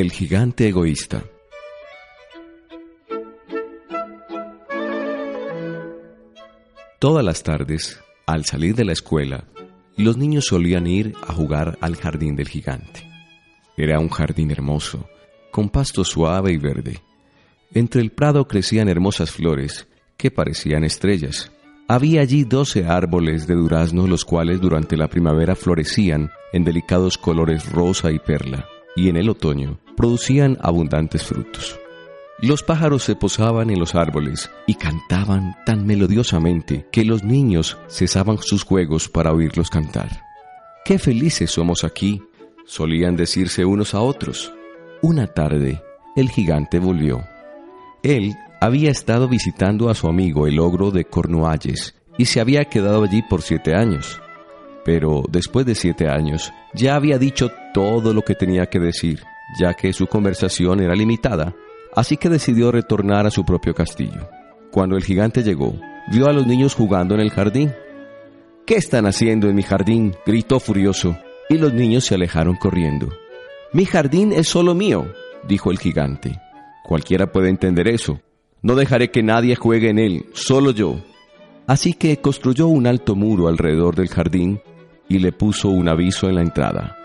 El gigante egoísta. Todas las tardes, al salir de la escuela, los niños solían ir a jugar al jardín del gigante. Era un jardín hermoso, con pasto suave y verde. Entre el prado crecían hermosas flores que parecían estrellas. Había allí doce árboles de durazno los cuales durante la primavera florecían en delicados colores rosa y perla, y en el otoño producían abundantes frutos. Los pájaros se posaban en los árboles y cantaban tan melodiosamente que los niños cesaban sus juegos para oírlos cantar. ¡Qué felices somos aquí! solían decirse unos a otros. Una tarde, el gigante volvió. Él había estado visitando a su amigo el ogro de Cornualles y se había quedado allí por siete años pero después de siete años ya había dicho todo lo que tenía que decir, ya que su conversación era limitada, así que decidió retornar a su propio castillo. Cuando el gigante llegó, vio a los niños jugando en el jardín. ¿Qué están haciendo en mi jardín? gritó furioso, y los niños se alejaron corriendo. Mi jardín es solo mío, dijo el gigante. Cualquiera puede entender eso. No dejaré que nadie juegue en él, solo yo. Así que construyó un alto muro alrededor del jardín y le puso un aviso en la entrada.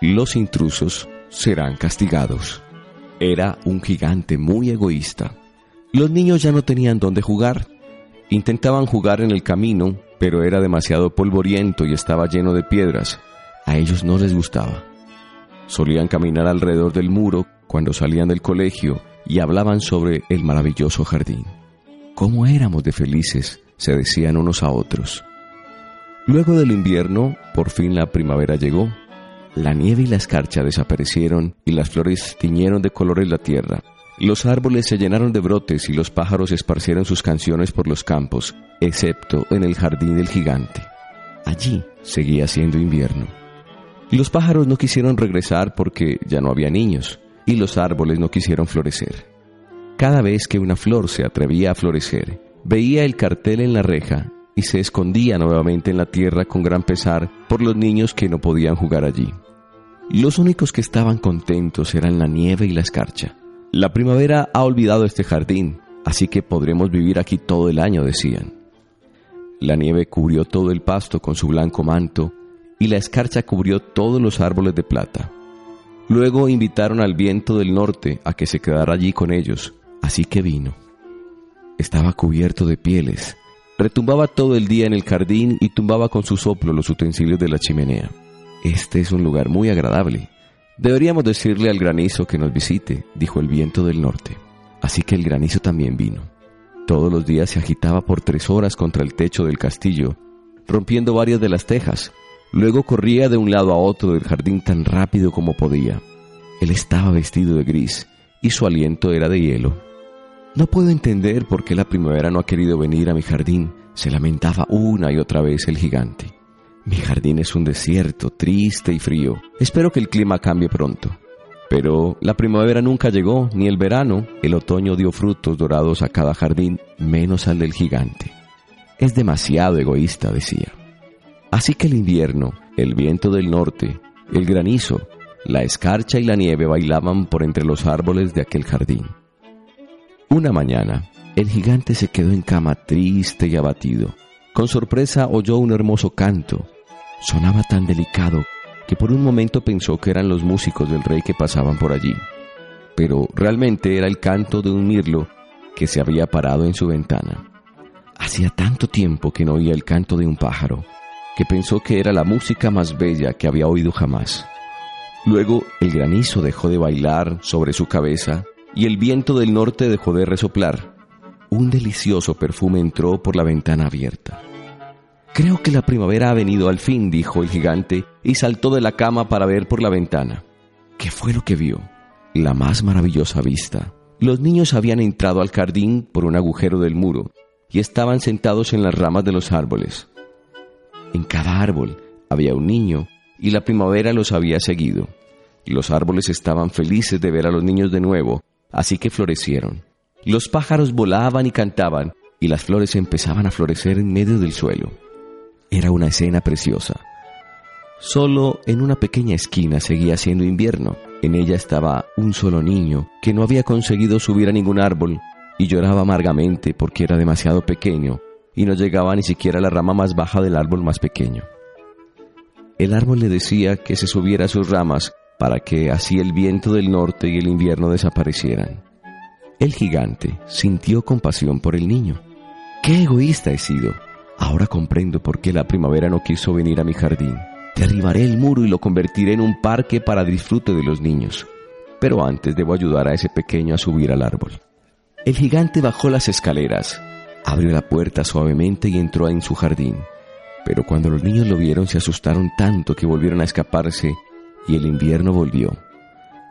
Los intrusos serán castigados. Era un gigante muy egoísta. Los niños ya no tenían dónde jugar. Intentaban jugar en el camino, pero era demasiado polvoriento y estaba lleno de piedras. A ellos no les gustaba. Solían caminar alrededor del muro cuando salían del colegio y hablaban sobre el maravilloso jardín. ¿Cómo éramos de felices? se decían unos a otros. Luego del invierno, por fin la primavera llegó. La nieve y la escarcha desaparecieron y las flores tiñeron de colores la tierra. Los árboles se llenaron de brotes y los pájaros esparcieron sus canciones por los campos, excepto en el jardín del gigante. Allí seguía siendo invierno. Los pájaros no quisieron regresar porque ya no había niños, y los árboles no quisieron florecer. Cada vez que una flor se atrevía a florecer, veía el cartel en la reja y se escondía nuevamente en la tierra con gran pesar por los niños que no podían jugar allí. Los únicos que estaban contentos eran la nieve y la escarcha. La primavera ha olvidado este jardín, así que podremos vivir aquí todo el año, decían. La nieve cubrió todo el pasto con su blanco manto y la escarcha cubrió todos los árboles de plata. Luego invitaron al viento del norte a que se quedara allí con ellos, así que vino. Estaba cubierto de pieles, Retumbaba todo el día en el jardín y tumbaba con su soplo los utensilios de la chimenea. Este es un lugar muy agradable. Deberíamos decirle al granizo que nos visite, dijo el viento del norte. Así que el granizo también vino. Todos los días se agitaba por tres horas contra el techo del castillo, rompiendo varias de las tejas. Luego corría de un lado a otro del jardín tan rápido como podía. Él estaba vestido de gris y su aliento era de hielo. No puedo entender por qué la primavera no ha querido venir a mi jardín, se lamentaba una y otra vez el gigante. Mi jardín es un desierto, triste y frío. Espero que el clima cambie pronto. Pero la primavera nunca llegó, ni el verano. El otoño dio frutos dorados a cada jardín, menos al del gigante. Es demasiado egoísta, decía. Así que el invierno, el viento del norte, el granizo, la escarcha y la nieve bailaban por entre los árboles de aquel jardín. Una mañana, el gigante se quedó en cama triste y abatido. Con sorpresa oyó un hermoso canto. Sonaba tan delicado que por un momento pensó que eran los músicos del rey que pasaban por allí. Pero realmente era el canto de un mirlo que se había parado en su ventana. Hacía tanto tiempo que no oía el canto de un pájaro, que pensó que era la música más bella que había oído jamás. Luego el granizo dejó de bailar sobre su cabeza y el viento del norte dejó de resoplar. Un delicioso perfume entró por la ventana abierta. Creo que la primavera ha venido al fin, dijo el gigante, y saltó de la cama para ver por la ventana. ¿Qué fue lo que vio? La más maravillosa vista. Los niños habían entrado al jardín por un agujero del muro y estaban sentados en las ramas de los árboles. En cada árbol había un niño y la primavera los había seguido. Los árboles estaban felices de ver a los niños de nuevo así que florecieron. Los pájaros volaban y cantaban, y las flores empezaban a florecer en medio del suelo. Era una escena preciosa. Solo en una pequeña esquina seguía siendo invierno. En ella estaba un solo niño que no había conseguido subir a ningún árbol y lloraba amargamente porque era demasiado pequeño y no llegaba ni siquiera a la rama más baja del árbol más pequeño. El árbol le decía que se subiera a sus ramas para que así el viento del norte y el invierno desaparecieran. El gigante sintió compasión por el niño. ¡Qué egoísta he sido! Ahora comprendo por qué la primavera no quiso venir a mi jardín. Derribaré el muro y lo convertiré en un parque para disfrute de los niños. Pero antes debo ayudar a ese pequeño a subir al árbol. El gigante bajó las escaleras, abrió la puerta suavemente y entró en su jardín. Pero cuando los niños lo vieron se asustaron tanto que volvieron a escaparse y el invierno volvió.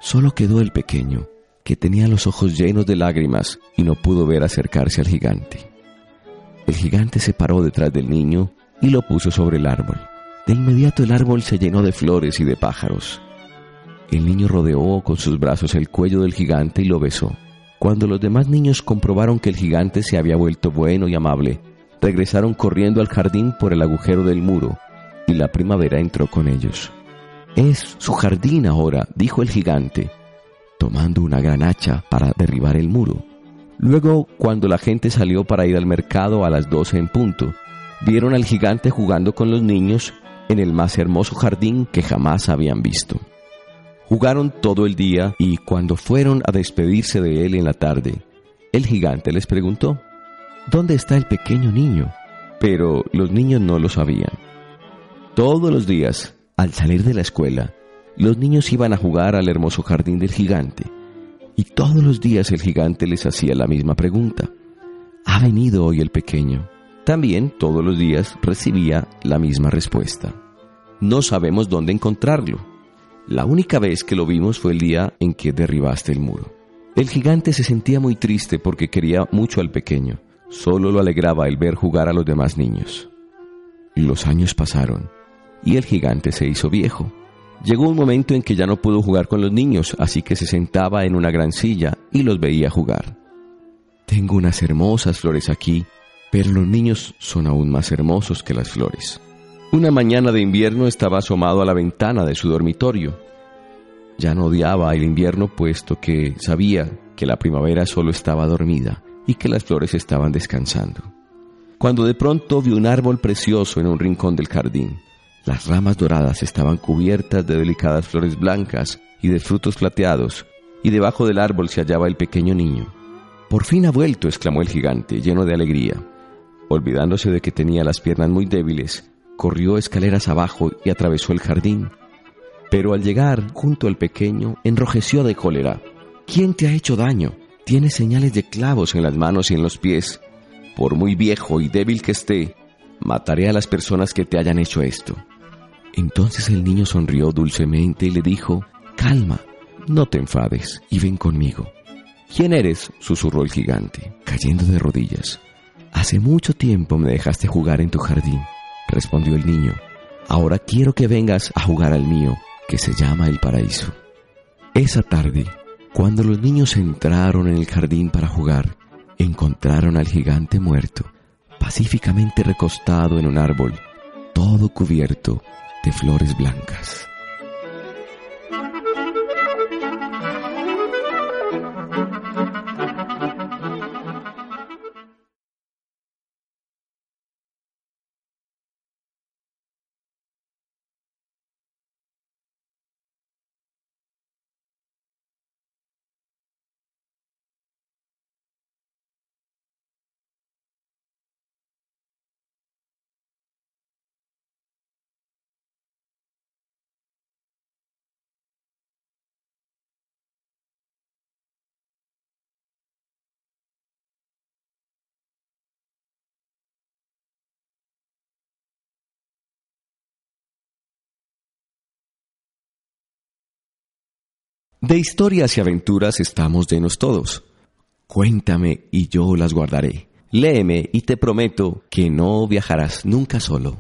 Solo quedó el pequeño, que tenía los ojos llenos de lágrimas y no pudo ver acercarse al gigante. El gigante se paró detrás del niño y lo puso sobre el árbol. De inmediato el árbol se llenó de flores y de pájaros. El niño rodeó con sus brazos el cuello del gigante y lo besó. Cuando los demás niños comprobaron que el gigante se había vuelto bueno y amable, regresaron corriendo al jardín por el agujero del muro, y la primavera entró con ellos. Es su jardín ahora, dijo el gigante, tomando una gran hacha para derribar el muro. Luego, cuando la gente salió para ir al mercado a las doce en punto, vieron al gigante jugando con los niños en el más hermoso jardín que jamás habían visto. Jugaron todo el día y cuando fueron a despedirse de él en la tarde, el gigante les preguntó, ¿Dónde está el pequeño niño? Pero los niños no lo sabían. Todos los días, al salir de la escuela, los niños iban a jugar al hermoso jardín del gigante, y todos los días el gigante les hacía la misma pregunta. ¿Ha venido hoy el pequeño? También todos los días recibía la misma respuesta. No sabemos dónde encontrarlo. La única vez que lo vimos fue el día en que derribaste el muro. El gigante se sentía muy triste porque quería mucho al pequeño, Solo lo alegraba el ver jugar a los demás niños. Los años pasaron y el gigante se hizo viejo. Llegó un momento en que ya no pudo jugar con los niños, así que se sentaba en una gran silla y los veía jugar. Tengo unas hermosas flores aquí, pero los niños son aún más hermosos que las flores. Una mañana de invierno estaba asomado a la ventana de su dormitorio. Ya no odiaba el invierno puesto que sabía que la primavera solo estaba dormida y que las flores estaban descansando. Cuando de pronto vio un árbol precioso en un rincón del jardín. Las ramas doradas estaban cubiertas de delicadas flores blancas y de frutos plateados, y debajo del árbol se hallaba el pequeño niño. Por fin ha vuelto, exclamó el gigante, lleno de alegría. Olvidándose de que tenía las piernas muy débiles, corrió escaleras abajo y atravesó el jardín. Pero al llegar junto al pequeño, enrojeció de cólera. ¿Quién te ha hecho daño? Tiene señales de clavos en las manos y en los pies. Por muy viejo y débil que esté, mataré a las personas que te hayan hecho esto. Entonces el niño sonrió dulcemente y le dijo, Calma, no te enfades y ven conmigo. ¿Quién eres? susurró el gigante, cayendo de rodillas. Hace mucho tiempo me dejaste jugar en tu jardín, respondió el niño. Ahora quiero que vengas a jugar al mío, que se llama el paraíso. Esa tarde, cuando los niños entraron en el jardín para jugar, encontraron al gigante muerto, pacíficamente recostado en un árbol, todo cubierto de flores blancas. De historias y aventuras estamos llenos todos. Cuéntame y yo las guardaré. Léeme y te prometo que no viajarás nunca solo.